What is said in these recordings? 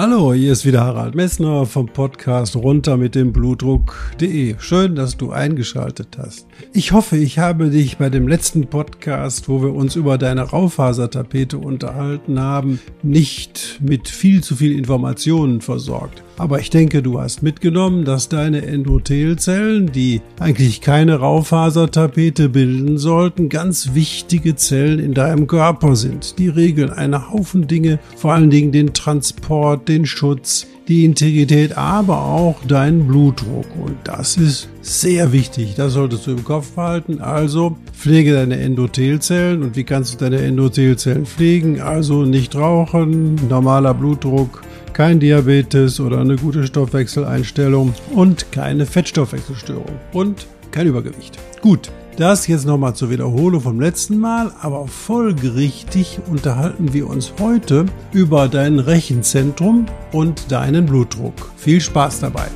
Hallo, hier ist wieder Harald Messner vom Podcast runter mit dem Blutdruck.de. Schön, dass du eingeschaltet hast. Ich hoffe, ich habe dich bei dem letzten Podcast, wo wir uns über deine Raufasertapete unterhalten haben, nicht mit viel zu viel Informationen versorgt. Aber ich denke, du hast mitgenommen, dass deine Endothelzellen, die eigentlich keine Raufasertapete bilden sollten, ganz wichtige Zellen in deinem Körper sind. Die regeln einen Haufen Dinge, vor allen Dingen den Transport, den Schutz, die Integrität, aber auch deinen Blutdruck. Und das ist sehr wichtig. Das solltest du im Kopf behalten. Also pflege deine Endothelzellen. Und wie kannst du deine Endothelzellen pflegen? Also nicht rauchen, normaler Blutdruck, kein Diabetes oder eine gute Stoffwechseleinstellung und keine Fettstoffwechselstörung und kein Übergewicht. Gut, das jetzt nochmal zur Wiederholung vom letzten Mal, aber folgerichtig unterhalten wir uns heute über dein Rechenzentrum und deinen Blutdruck. Viel Spaß dabei!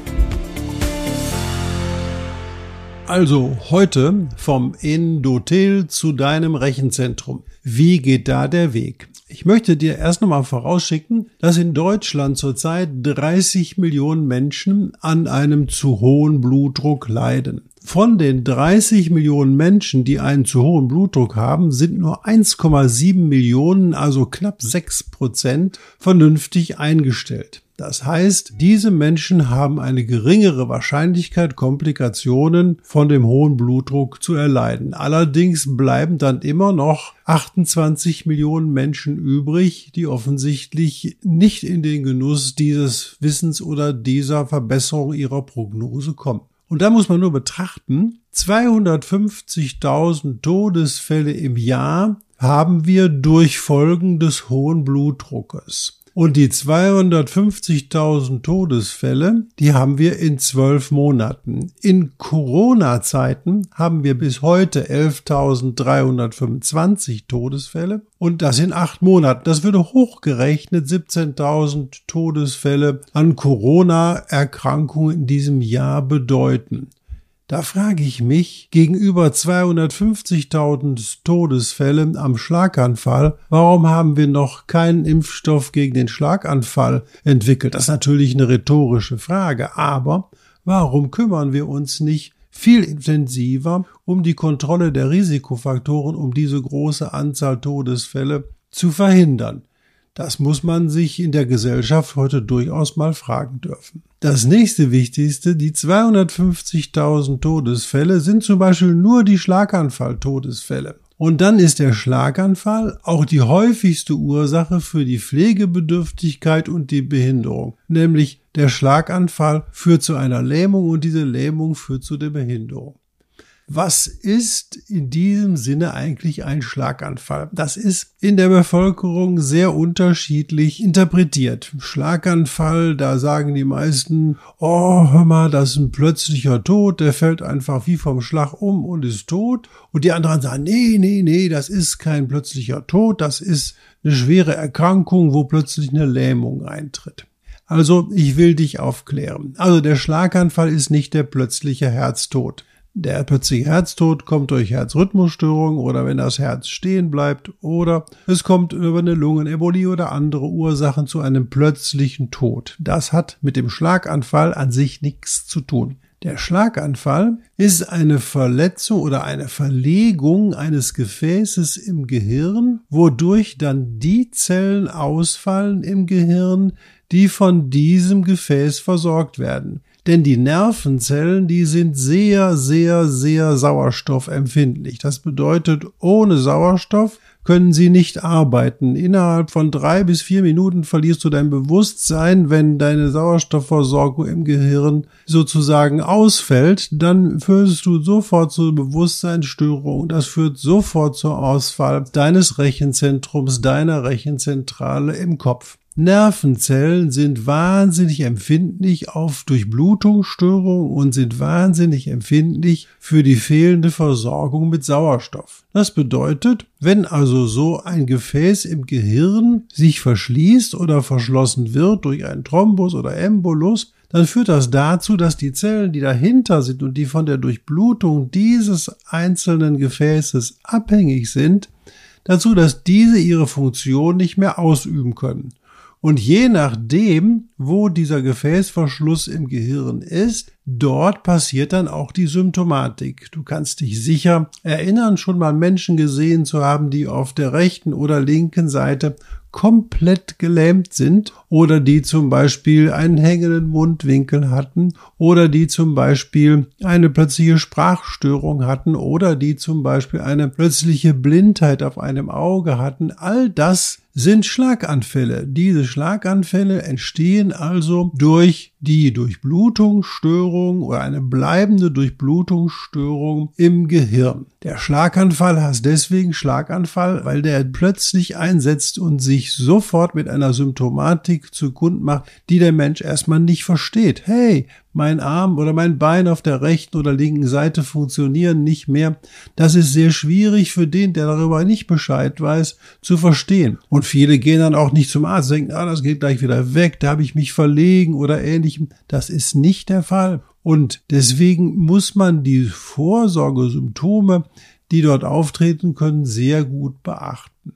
Also heute vom Endothel zu deinem Rechenzentrum. Wie geht da der Weg? Ich möchte dir erst nochmal vorausschicken, dass in Deutschland zurzeit 30 Millionen Menschen an einem zu hohen Blutdruck leiden. Von den 30 Millionen Menschen, die einen zu hohen Blutdruck haben, sind nur 1,7 Millionen, also knapp 6 Prozent, vernünftig eingestellt. Das heißt, diese Menschen haben eine geringere Wahrscheinlichkeit, Komplikationen von dem hohen Blutdruck zu erleiden. Allerdings bleiben dann immer noch 28 Millionen Menschen übrig, die offensichtlich nicht in den Genuss dieses Wissens oder dieser Verbesserung ihrer Prognose kommen. Und da muss man nur betrachten, 250.000 Todesfälle im Jahr haben wir durch Folgen des hohen Blutdruckes. Und die 250.000 Todesfälle, die haben wir in zwölf Monaten. In Corona-Zeiten haben wir bis heute 11.325 Todesfälle und das in acht Monaten. Das würde hochgerechnet 17.000 Todesfälle an Corona-Erkrankungen in diesem Jahr bedeuten. Da frage ich mich, gegenüber 250.000 Todesfällen am Schlaganfall, warum haben wir noch keinen Impfstoff gegen den Schlaganfall entwickelt? Das ist natürlich eine rhetorische Frage, aber warum kümmern wir uns nicht viel intensiver um die Kontrolle der Risikofaktoren, um diese große Anzahl Todesfälle zu verhindern? Das muss man sich in der Gesellschaft heute durchaus mal fragen dürfen. Das nächste Wichtigste, die 250.000 Todesfälle sind zum Beispiel nur die Schlaganfall-Todesfälle. Und dann ist der Schlaganfall auch die häufigste Ursache für die Pflegebedürftigkeit und die Behinderung. Nämlich der Schlaganfall führt zu einer Lähmung und diese Lähmung führt zu der Behinderung. Was ist in diesem Sinne eigentlich ein Schlaganfall? Das ist in der Bevölkerung sehr unterschiedlich interpretiert. Schlaganfall, da sagen die meisten, oh, hör mal, das ist ein plötzlicher Tod, der fällt einfach wie vom Schlag um und ist tot. Und die anderen sagen, nee, nee, nee, das ist kein plötzlicher Tod, das ist eine schwere Erkrankung, wo plötzlich eine Lähmung eintritt. Also, ich will dich aufklären. Also, der Schlaganfall ist nicht der plötzliche Herztod. Der plötzliche Herztod kommt durch Herzrhythmusstörung oder wenn das Herz stehen bleibt oder es kommt über eine Lungenembolie oder andere Ursachen zu einem plötzlichen Tod. Das hat mit dem Schlaganfall an sich nichts zu tun. Der Schlaganfall ist eine Verletzung oder eine Verlegung eines Gefäßes im Gehirn, wodurch dann die Zellen ausfallen im Gehirn, die von diesem Gefäß versorgt werden. Denn die Nervenzellen, die sind sehr, sehr, sehr sauerstoffempfindlich. Das bedeutet, ohne Sauerstoff können sie nicht arbeiten. Innerhalb von drei bis vier Minuten verlierst du dein Bewusstsein, wenn deine Sauerstoffversorgung im Gehirn sozusagen ausfällt, dann führst du sofort zur Bewusstseinsstörung. Das führt sofort zur Ausfall deines Rechenzentrums, deiner Rechenzentrale im Kopf. Nervenzellen sind wahnsinnig empfindlich auf Durchblutungsstörungen und sind wahnsinnig empfindlich für die fehlende Versorgung mit Sauerstoff. Das bedeutet, wenn also so ein Gefäß im Gehirn sich verschließt oder verschlossen wird durch einen Thrombus oder Embolus, dann führt das dazu, dass die Zellen, die dahinter sind und die von der Durchblutung dieses einzelnen Gefäßes abhängig sind, dazu, dass diese ihre Funktion nicht mehr ausüben können. Und je nachdem, wo dieser Gefäßverschluss im Gehirn ist, dort passiert dann auch die Symptomatik. Du kannst dich sicher erinnern, schon mal Menschen gesehen zu haben, die auf der rechten oder linken Seite komplett gelähmt sind oder die zum Beispiel einen hängenden Mundwinkel hatten oder die zum Beispiel eine plötzliche Sprachstörung hatten oder die zum Beispiel eine plötzliche Blindheit auf einem Auge hatten. All das sind Schlaganfälle. Diese Schlaganfälle entstehen also durch die Durchblutungsstörung oder eine bleibende Durchblutungsstörung im Gehirn. Der Schlaganfall heißt deswegen Schlaganfall, weil der plötzlich einsetzt und sich sofort mit einer Symptomatik zu Kund macht, die der Mensch erstmal nicht versteht. Hey, mein Arm oder mein Bein auf der rechten oder linken Seite funktionieren nicht mehr. Das ist sehr schwierig für den, der darüber nicht Bescheid weiß, zu verstehen. Und viele gehen dann auch nicht zum Arzt, denken, ah, das geht gleich wieder weg, da habe ich mich verlegen oder ähnlichem. Das ist nicht der Fall. Und deswegen muss man die Vorsorgesymptome, die dort auftreten können, sehr gut beachten.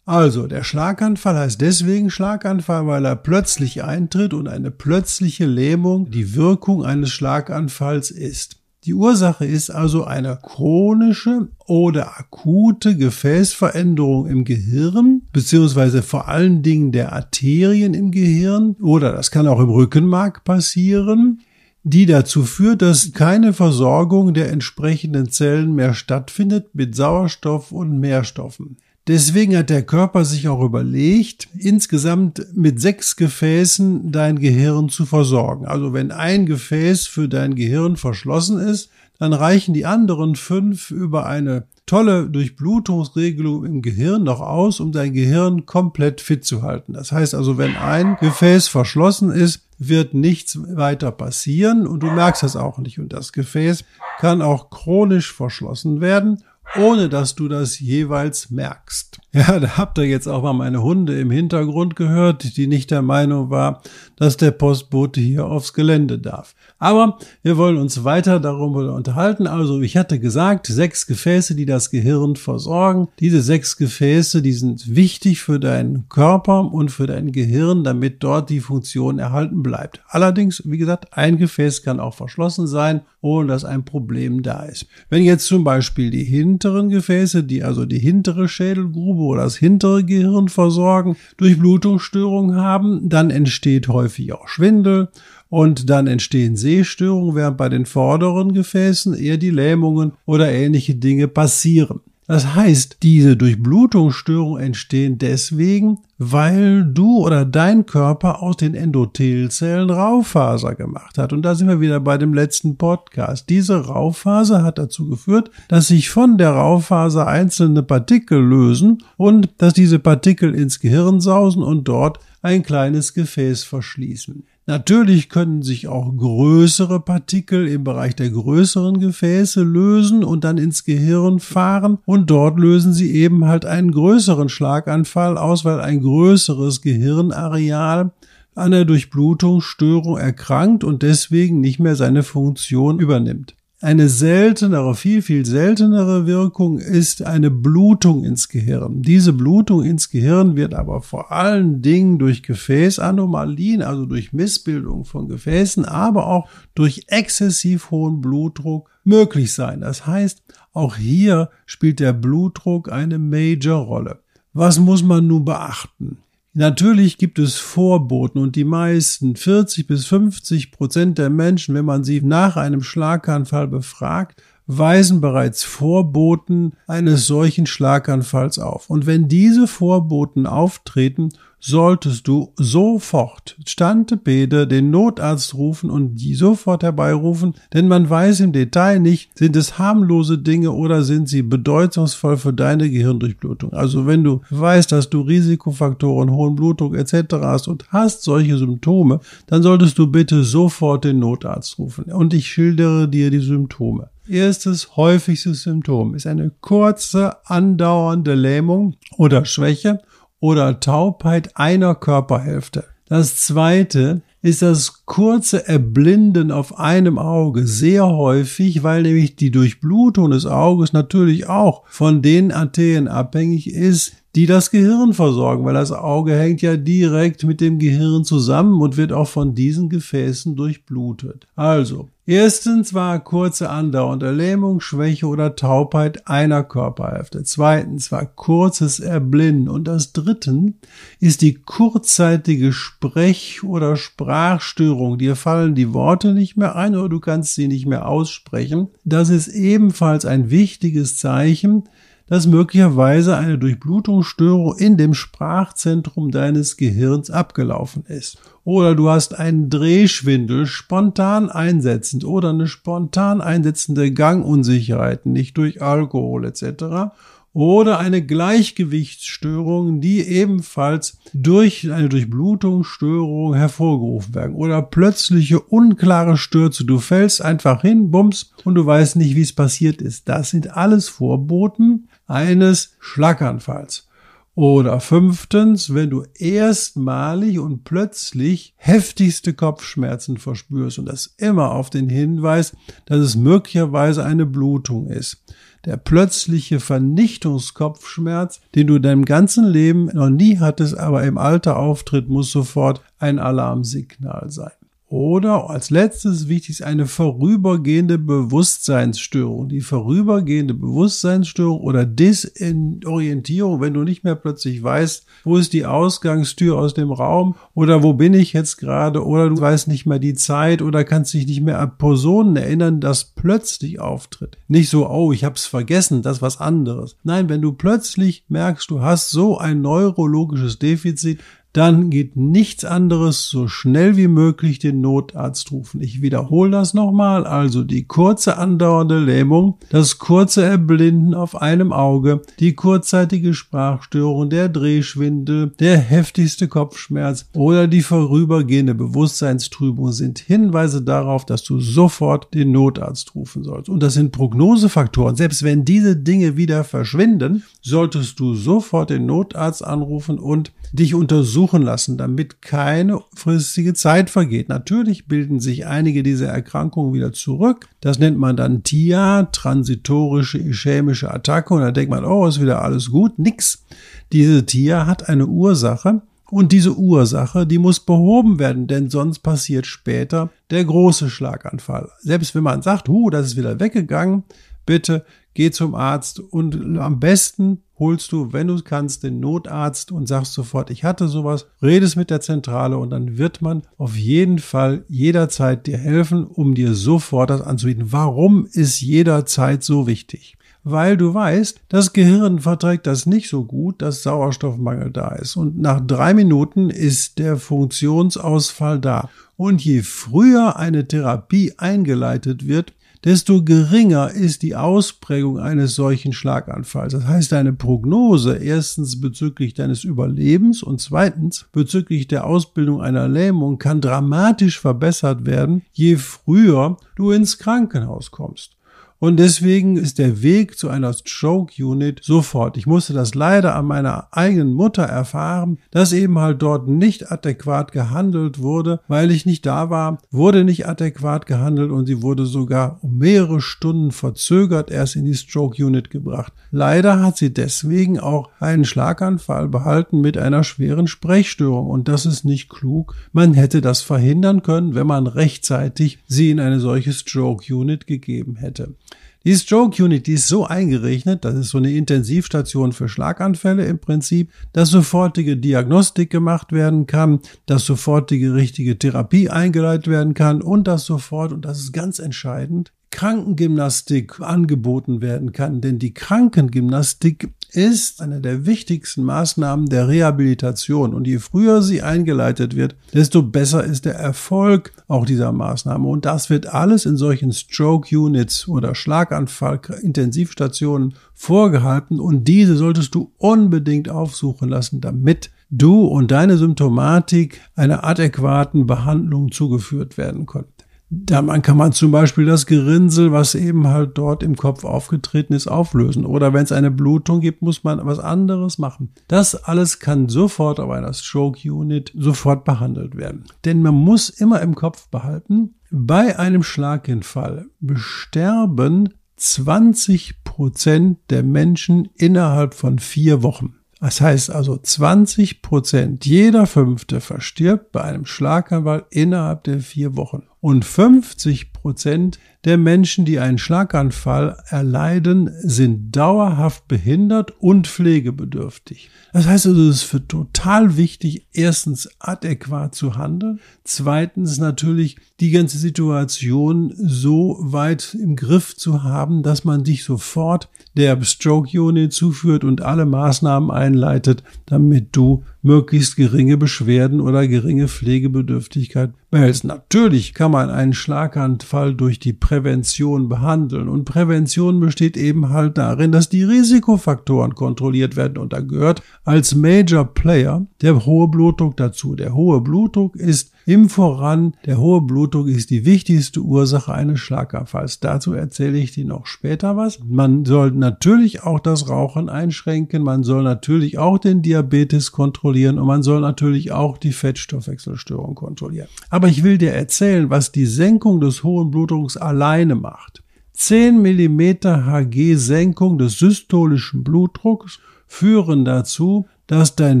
Also, der Schlaganfall heißt deswegen Schlaganfall, weil er plötzlich eintritt und eine plötzliche Lähmung die Wirkung eines Schlaganfalls ist. Die Ursache ist also eine chronische oder akute Gefäßveränderung im Gehirn, beziehungsweise vor allen Dingen der Arterien im Gehirn, oder das kann auch im Rückenmark passieren, die dazu führt, dass keine Versorgung der entsprechenden Zellen mehr stattfindet mit Sauerstoff und Nährstoffen. Deswegen hat der Körper sich auch überlegt, insgesamt mit sechs Gefäßen dein Gehirn zu versorgen. Also wenn ein Gefäß für dein Gehirn verschlossen ist, dann reichen die anderen fünf über eine tolle Durchblutungsregelung im Gehirn noch aus, um dein Gehirn komplett fit zu halten. Das heißt also, wenn ein Gefäß verschlossen ist, wird nichts weiter passieren und du merkst das auch nicht. Und das Gefäß kann auch chronisch verschlossen werden ohne dass du das jeweils merkst. Ja, da habt ihr jetzt auch mal meine Hunde im Hintergrund gehört, die nicht der Meinung war, dass der Postbote hier aufs Gelände darf. Aber wir wollen uns weiter darüber unterhalten. Also ich hatte gesagt, sechs Gefäße, die das Gehirn versorgen. Diese sechs Gefäße, die sind wichtig für deinen Körper und für dein Gehirn, damit dort die Funktion erhalten bleibt. Allerdings, wie gesagt, ein Gefäß kann auch verschlossen sein, ohne dass ein Problem da ist. Wenn jetzt zum Beispiel die hinteren Gefäße, die also die hintere Schädelgrube oder das hintere Gehirn versorgen, Durchblutungsstörungen haben, dann entsteht häufig auch Schwindel und dann entstehen Sehstörungen, während bei den vorderen Gefäßen eher die Lähmungen oder ähnliche Dinge passieren. Das heißt, diese Durchblutungsstörungen entstehen deswegen, weil du oder dein Körper aus den Endothelzellen Raufaser gemacht hat. Und da sind wir wieder bei dem letzten Podcast. Diese Raufaser hat dazu geführt, dass sich von der Raufaser einzelne Partikel lösen und dass diese Partikel ins Gehirn sausen und dort ein kleines Gefäß verschließen. Natürlich können sich auch größere Partikel im Bereich der größeren Gefäße lösen und dann ins Gehirn fahren und dort lösen sie eben halt einen größeren Schlaganfall aus, weil ein größeres Gehirnareal an der Durchblutungsstörung erkrankt und deswegen nicht mehr seine Funktion übernimmt. Eine seltenere, viel, viel seltenere Wirkung ist eine Blutung ins Gehirn. Diese Blutung ins Gehirn wird aber vor allen Dingen durch Gefäßanomalien, also durch Missbildung von Gefäßen, aber auch durch exzessiv hohen Blutdruck möglich sein. Das heißt, auch hier spielt der Blutdruck eine Major-Rolle. Was muss man nun beachten? Natürlich gibt es Vorboten und die meisten, 40 bis 50 Prozent der Menschen, wenn man sie nach einem Schlaganfall befragt, weisen bereits Vorboten eines solchen Schlaganfalls auf. Und wenn diese Vorboten auftreten, solltest du sofort Stante Pede den Notarzt rufen und die sofort herbeirufen, denn man weiß im Detail nicht, sind es harmlose Dinge oder sind sie bedeutungsvoll für deine Gehirndurchblutung. Also wenn du weißt, dass du Risikofaktoren, hohen Blutdruck etc. hast und hast solche Symptome, dann solltest du bitte sofort den Notarzt rufen. Und ich schildere dir die Symptome. Erstes häufigstes Symptom ist eine kurze, andauernde Lähmung oder Schwäche oder Taubheit einer Körperhälfte. Das zweite ist das kurze Erblinden auf einem Auge sehr häufig, weil nämlich die Durchblutung des Auges natürlich auch von den Arterien abhängig ist, die das Gehirn versorgen, weil das Auge hängt ja direkt mit dem Gehirn zusammen und wird auch von diesen Gefäßen durchblutet. Also, erstens war kurze andauernde Lähmung, Schwäche oder Taubheit einer Körperhälfte. Zweitens war kurzes Erblinden. Und das dritten ist die kurzzeitige Sprech- oder Sprachstörung. Dir fallen die Worte nicht mehr ein oder du kannst sie nicht mehr aussprechen. Das ist ebenfalls ein wichtiges Zeichen, dass möglicherweise eine Durchblutungsstörung in dem Sprachzentrum deines Gehirns abgelaufen ist. Oder du hast einen Drehschwindel spontan einsetzend oder eine spontan einsetzende Gangunsicherheit, nicht durch Alkohol etc oder eine Gleichgewichtsstörung, die ebenfalls durch eine Durchblutungsstörung hervorgerufen werden oder plötzliche unklare Stürze. Du fällst einfach hin, bums, und du weißt nicht, wie es passiert ist. Das sind alles Vorboten eines Schlaganfalls. Oder fünftens, wenn du erstmalig und plötzlich heftigste Kopfschmerzen verspürst und das immer auf den Hinweis, dass es möglicherweise eine Blutung ist. Der plötzliche Vernichtungskopfschmerz, den du deinem ganzen Leben noch nie hattest, aber im Alter auftritt, muss sofort ein Alarmsignal sein. Oder als letztes wichtig ist eine vorübergehende Bewusstseinsstörung. Die vorübergehende Bewusstseinsstörung oder Disorientierung, wenn du nicht mehr plötzlich weißt, wo ist die Ausgangstür aus dem Raum oder wo bin ich jetzt gerade oder du weißt nicht mehr die Zeit oder kannst dich nicht mehr an Personen erinnern, das plötzlich auftritt. Nicht so, oh, ich hab's vergessen, das ist was anderes. Nein, wenn du plötzlich merkst, du hast so ein neurologisches Defizit, dann geht nichts anderes so schnell wie möglich den Notarzt rufen. Ich wiederhole das nochmal. Also die kurze andauernde Lähmung, das kurze Erblinden auf einem Auge, die kurzzeitige Sprachstörung, der Drehschwindel, der heftigste Kopfschmerz oder die vorübergehende Bewusstseinstrübung sind Hinweise darauf, dass du sofort den Notarzt rufen sollst. Und das sind Prognosefaktoren. Selbst wenn diese Dinge wieder verschwinden, solltest du sofort den Notarzt anrufen und dich untersuchen lassen, damit keine fristige Zeit vergeht. Natürlich bilden sich einige dieser Erkrankungen wieder zurück. Das nennt man dann TIA, transitorische ischämische Attacke. Und da denkt man, oh, ist wieder alles gut. Nix. Diese TIA hat eine Ursache. Und diese Ursache, die muss behoben werden, denn sonst passiert später der große Schlaganfall. Selbst wenn man sagt, hu, das ist wieder weggegangen, bitte geh zum Arzt und am besten holst du, wenn du kannst, den Notarzt und sagst sofort, ich hatte sowas, redest mit der Zentrale und dann wird man auf jeden Fall jederzeit dir helfen, um dir sofort das anzubieten. Warum ist jederzeit so wichtig? weil du weißt, das Gehirn verträgt das nicht so gut, dass Sauerstoffmangel da ist. Und nach drei Minuten ist der Funktionsausfall da. Und je früher eine Therapie eingeleitet wird, desto geringer ist die Ausprägung eines solchen Schlaganfalls. Das heißt, deine Prognose erstens bezüglich deines Überlebens und zweitens bezüglich der Ausbildung einer Lähmung kann dramatisch verbessert werden, je früher du ins Krankenhaus kommst. Und deswegen ist der Weg zu einer Stroke Unit sofort. Ich musste das leider an meiner eigenen Mutter erfahren, dass eben halt dort nicht adäquat gehandelt wurde, weil ich nicht da war, wurde nicht adäquat gehandelt und sie wurde sogar um mehrere Stunden verzögert erst in die Stroke Unit gebracht. Leider hat sie deswegen auch einen Schlaganfall behalten mit einer schweren Sprechstörung und das ist nicht klug. Man hätte das verhindern können, wenn man rechtzeitig sie in eine solche Stroke Unit gegeben hätte. Die Stroke Unit, die ist so eingerechnet, das ist so eine Intensivstation für Schlaganfälle im Prinzip, dass sofortige Diagnostik gemacht werden kann, dass sofortige richtige Therapie eingeleitet werden kann und dass sofort, und das ist ganz entscheidend, Krankengymnastik angeboten werden kann. Denn die Krankengymnastik ist eine der wichtigsten Maßnahmen der Rehabilitation. Und je früher sie eingeleitet wird, desto besser ist der Erfolg auch dieser Maßnahme. Und das wird alles in solchen Stroke Units oder Schlaganfall-Intensivstationen vorgehalten. Und diese solltest du unbedingt aufsuchen lassen, damit du und deine Symptomatik einer adäquaten Behandlung zugeführt werden können. Da kann man zum Beispiel das Gerinnsel, was eben halt dort im Kopf aufgetreten ist, auflösen. Oder wenn es eine Blutung gibt, muss man was anderes machen. Das alles kann sofort auf einer Stroke Unit sofort behandelt werden. Denn man muss immer im Kopf behalten, bei einem Schlaginfall besterben 20 Prozent der Menschen innerhalb von vier Wochen. Das heißt also 20 Prozent, jeder Fünfte verstirbt bei einem Schlaganfall innerhalb der vier Wochen. Und 50 Prozent der Menschen, die einen Schlaganfall erleiden, sind dauerhaft behindert und pflegebedürftig. Das heißt also, es ist für total wichtig, erstens adäquat zu handeln, zweitens natürlich die ganze Situation so weit im Griff zu haben, dass man sich sofort der Stroke Unit zuführt und alle Maßnahmen einleitet, damit du möglichst geringe Beschwerden oder geringe Pflegebedürftigkeit behältst. Natürlich kann man einen Schlaganfall durch die Prävention behandeln und Prävention besteht eben halt darin, dass die Risikofaktoren kontrolliert werden und da gehört als Major Player der hohe Blutdruck dazu. Der hohe Blutdruck ist im Voran, der hohe Blutdruck ist die wichtigste Ursache eines Schlaganfalls. Dazu erzähle ich dir noch später was. Man soll natürlich auch das Rauchen einschränken, man soll natürlich auch den Diabetes kontrollieren und man soll natürlich auch die Fettstoffwechselstörung kontrollieren. Aber ich will dir erzählen, was die Senkung des hohen Blutdrucks alleine macht. 10 Millimeter Hg Senkung des systolischen Blutdrucks führen dazu, dass dein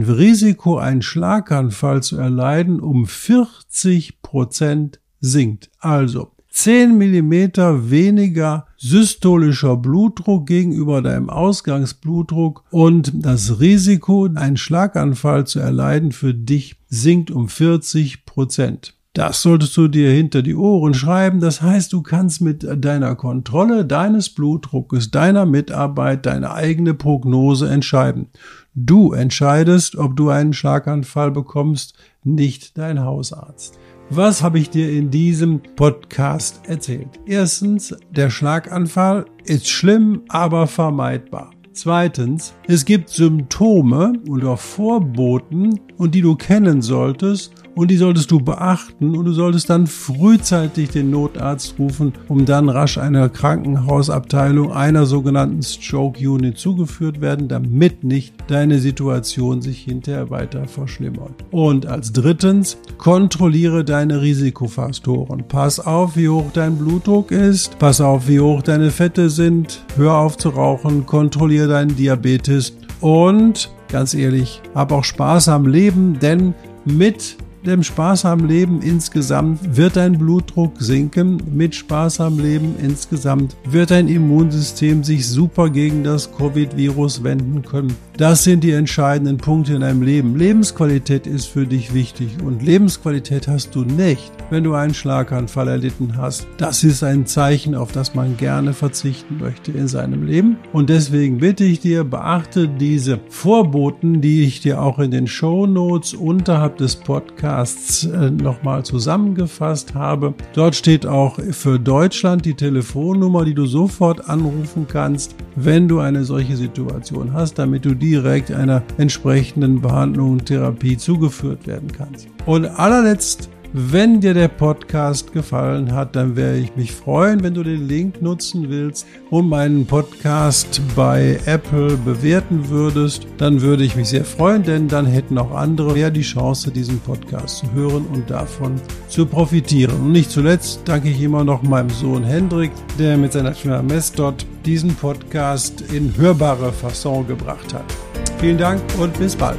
Risiko, einen Schlaganfall zu erleiden, um 40 Prozent sinkt. Also 10 Millimeter weniger systolischer Blutdruck gegenüber deinem Ausgangsblutdruck und das Risiko, einen Schlaganfall zu erleiden, für dich sinkt um 40 Prozent. Das solltest du dir hinter die Ohren schreiben. Das heißt, du kannst mit deiner Kontrolle deines Blutdruckes, deiner Mitarbeit, deine eigene Prognose entscheiden. Du entscheidest, ob du einen Schlaganfall bekommst, nicht dein Hausarzt. Was habe ich dir in diesem Podcast erzählt? Erstens, der Schlaganfall ist schlimm, aber vermeidbar. Zweitens, es gibt Symptome oder Vorboten und die du kennen solltest und die solltest du beachten und du solltest dann frühzeitig den Notarzt rufen, um dann rasch einer Krankenhausabteilung einer sogenannten Stroke Unit zugeführt werden, damit nicht deine Situation sich hinterher weiter verschlimmert. Und als drittens, kontrolliere deine Risikofaktoren. Pass auf, wie hoch dein Blutdruck ist, pass auf, wie hoch deine Fette sind, hör auf zu rauchen, kontrolliere deinen Diabetes. Und ganz ehrlich, hab auch Spaß am Leben, denn mit dem sparsamen Leben insgesamt wird dein Blutdruck sinken. Mit sparsamem Leben insgesamt wird dein Immunsystem sich super gegen das Covid-Virus wenden können. Das sind die entscheidenden Punkte in deinem Leben. Lebensqualität ist für dich wichtig und Lebensqualität hast du nicht, wenn du einen Schlaganfall erlitten hast. Das ist ein Zeichen, auf das man gerne verzichten möchte in seinem Leben. Und deswegen bitte ich dir, beachte diese Vorboten, die ich dir auch in den Show Notes unterhalb des Podcasts äh, nochmal zusammengefasst habe. Dort steht auch für Deutschland die Telefonnummer, die du sofort anrufen kannst, wenn du eine solche Situation hast, damit du direkt einer entsprechenden Behandlung und Therapie zugeführt werden kannst. Und allerletzt wenn dir der Podcast gefallen hat, dann werde ich mich freuen, wenn du den Link nutzen willst und meinen Podcast bei Apple bewerten würdest. Dann würde ich mich sehr freuen, denn dann hätten auch andere mehr die Chance, diesen Podcast zu hören und davon zu profitieren. Und nicht zuletzt danke ich immer noch meinem Sohn Hendrik, der mit seiner Firma Mestdot diesen Podcast in hörbare Fasson gebracht hat. Vielen Dank und bis bald.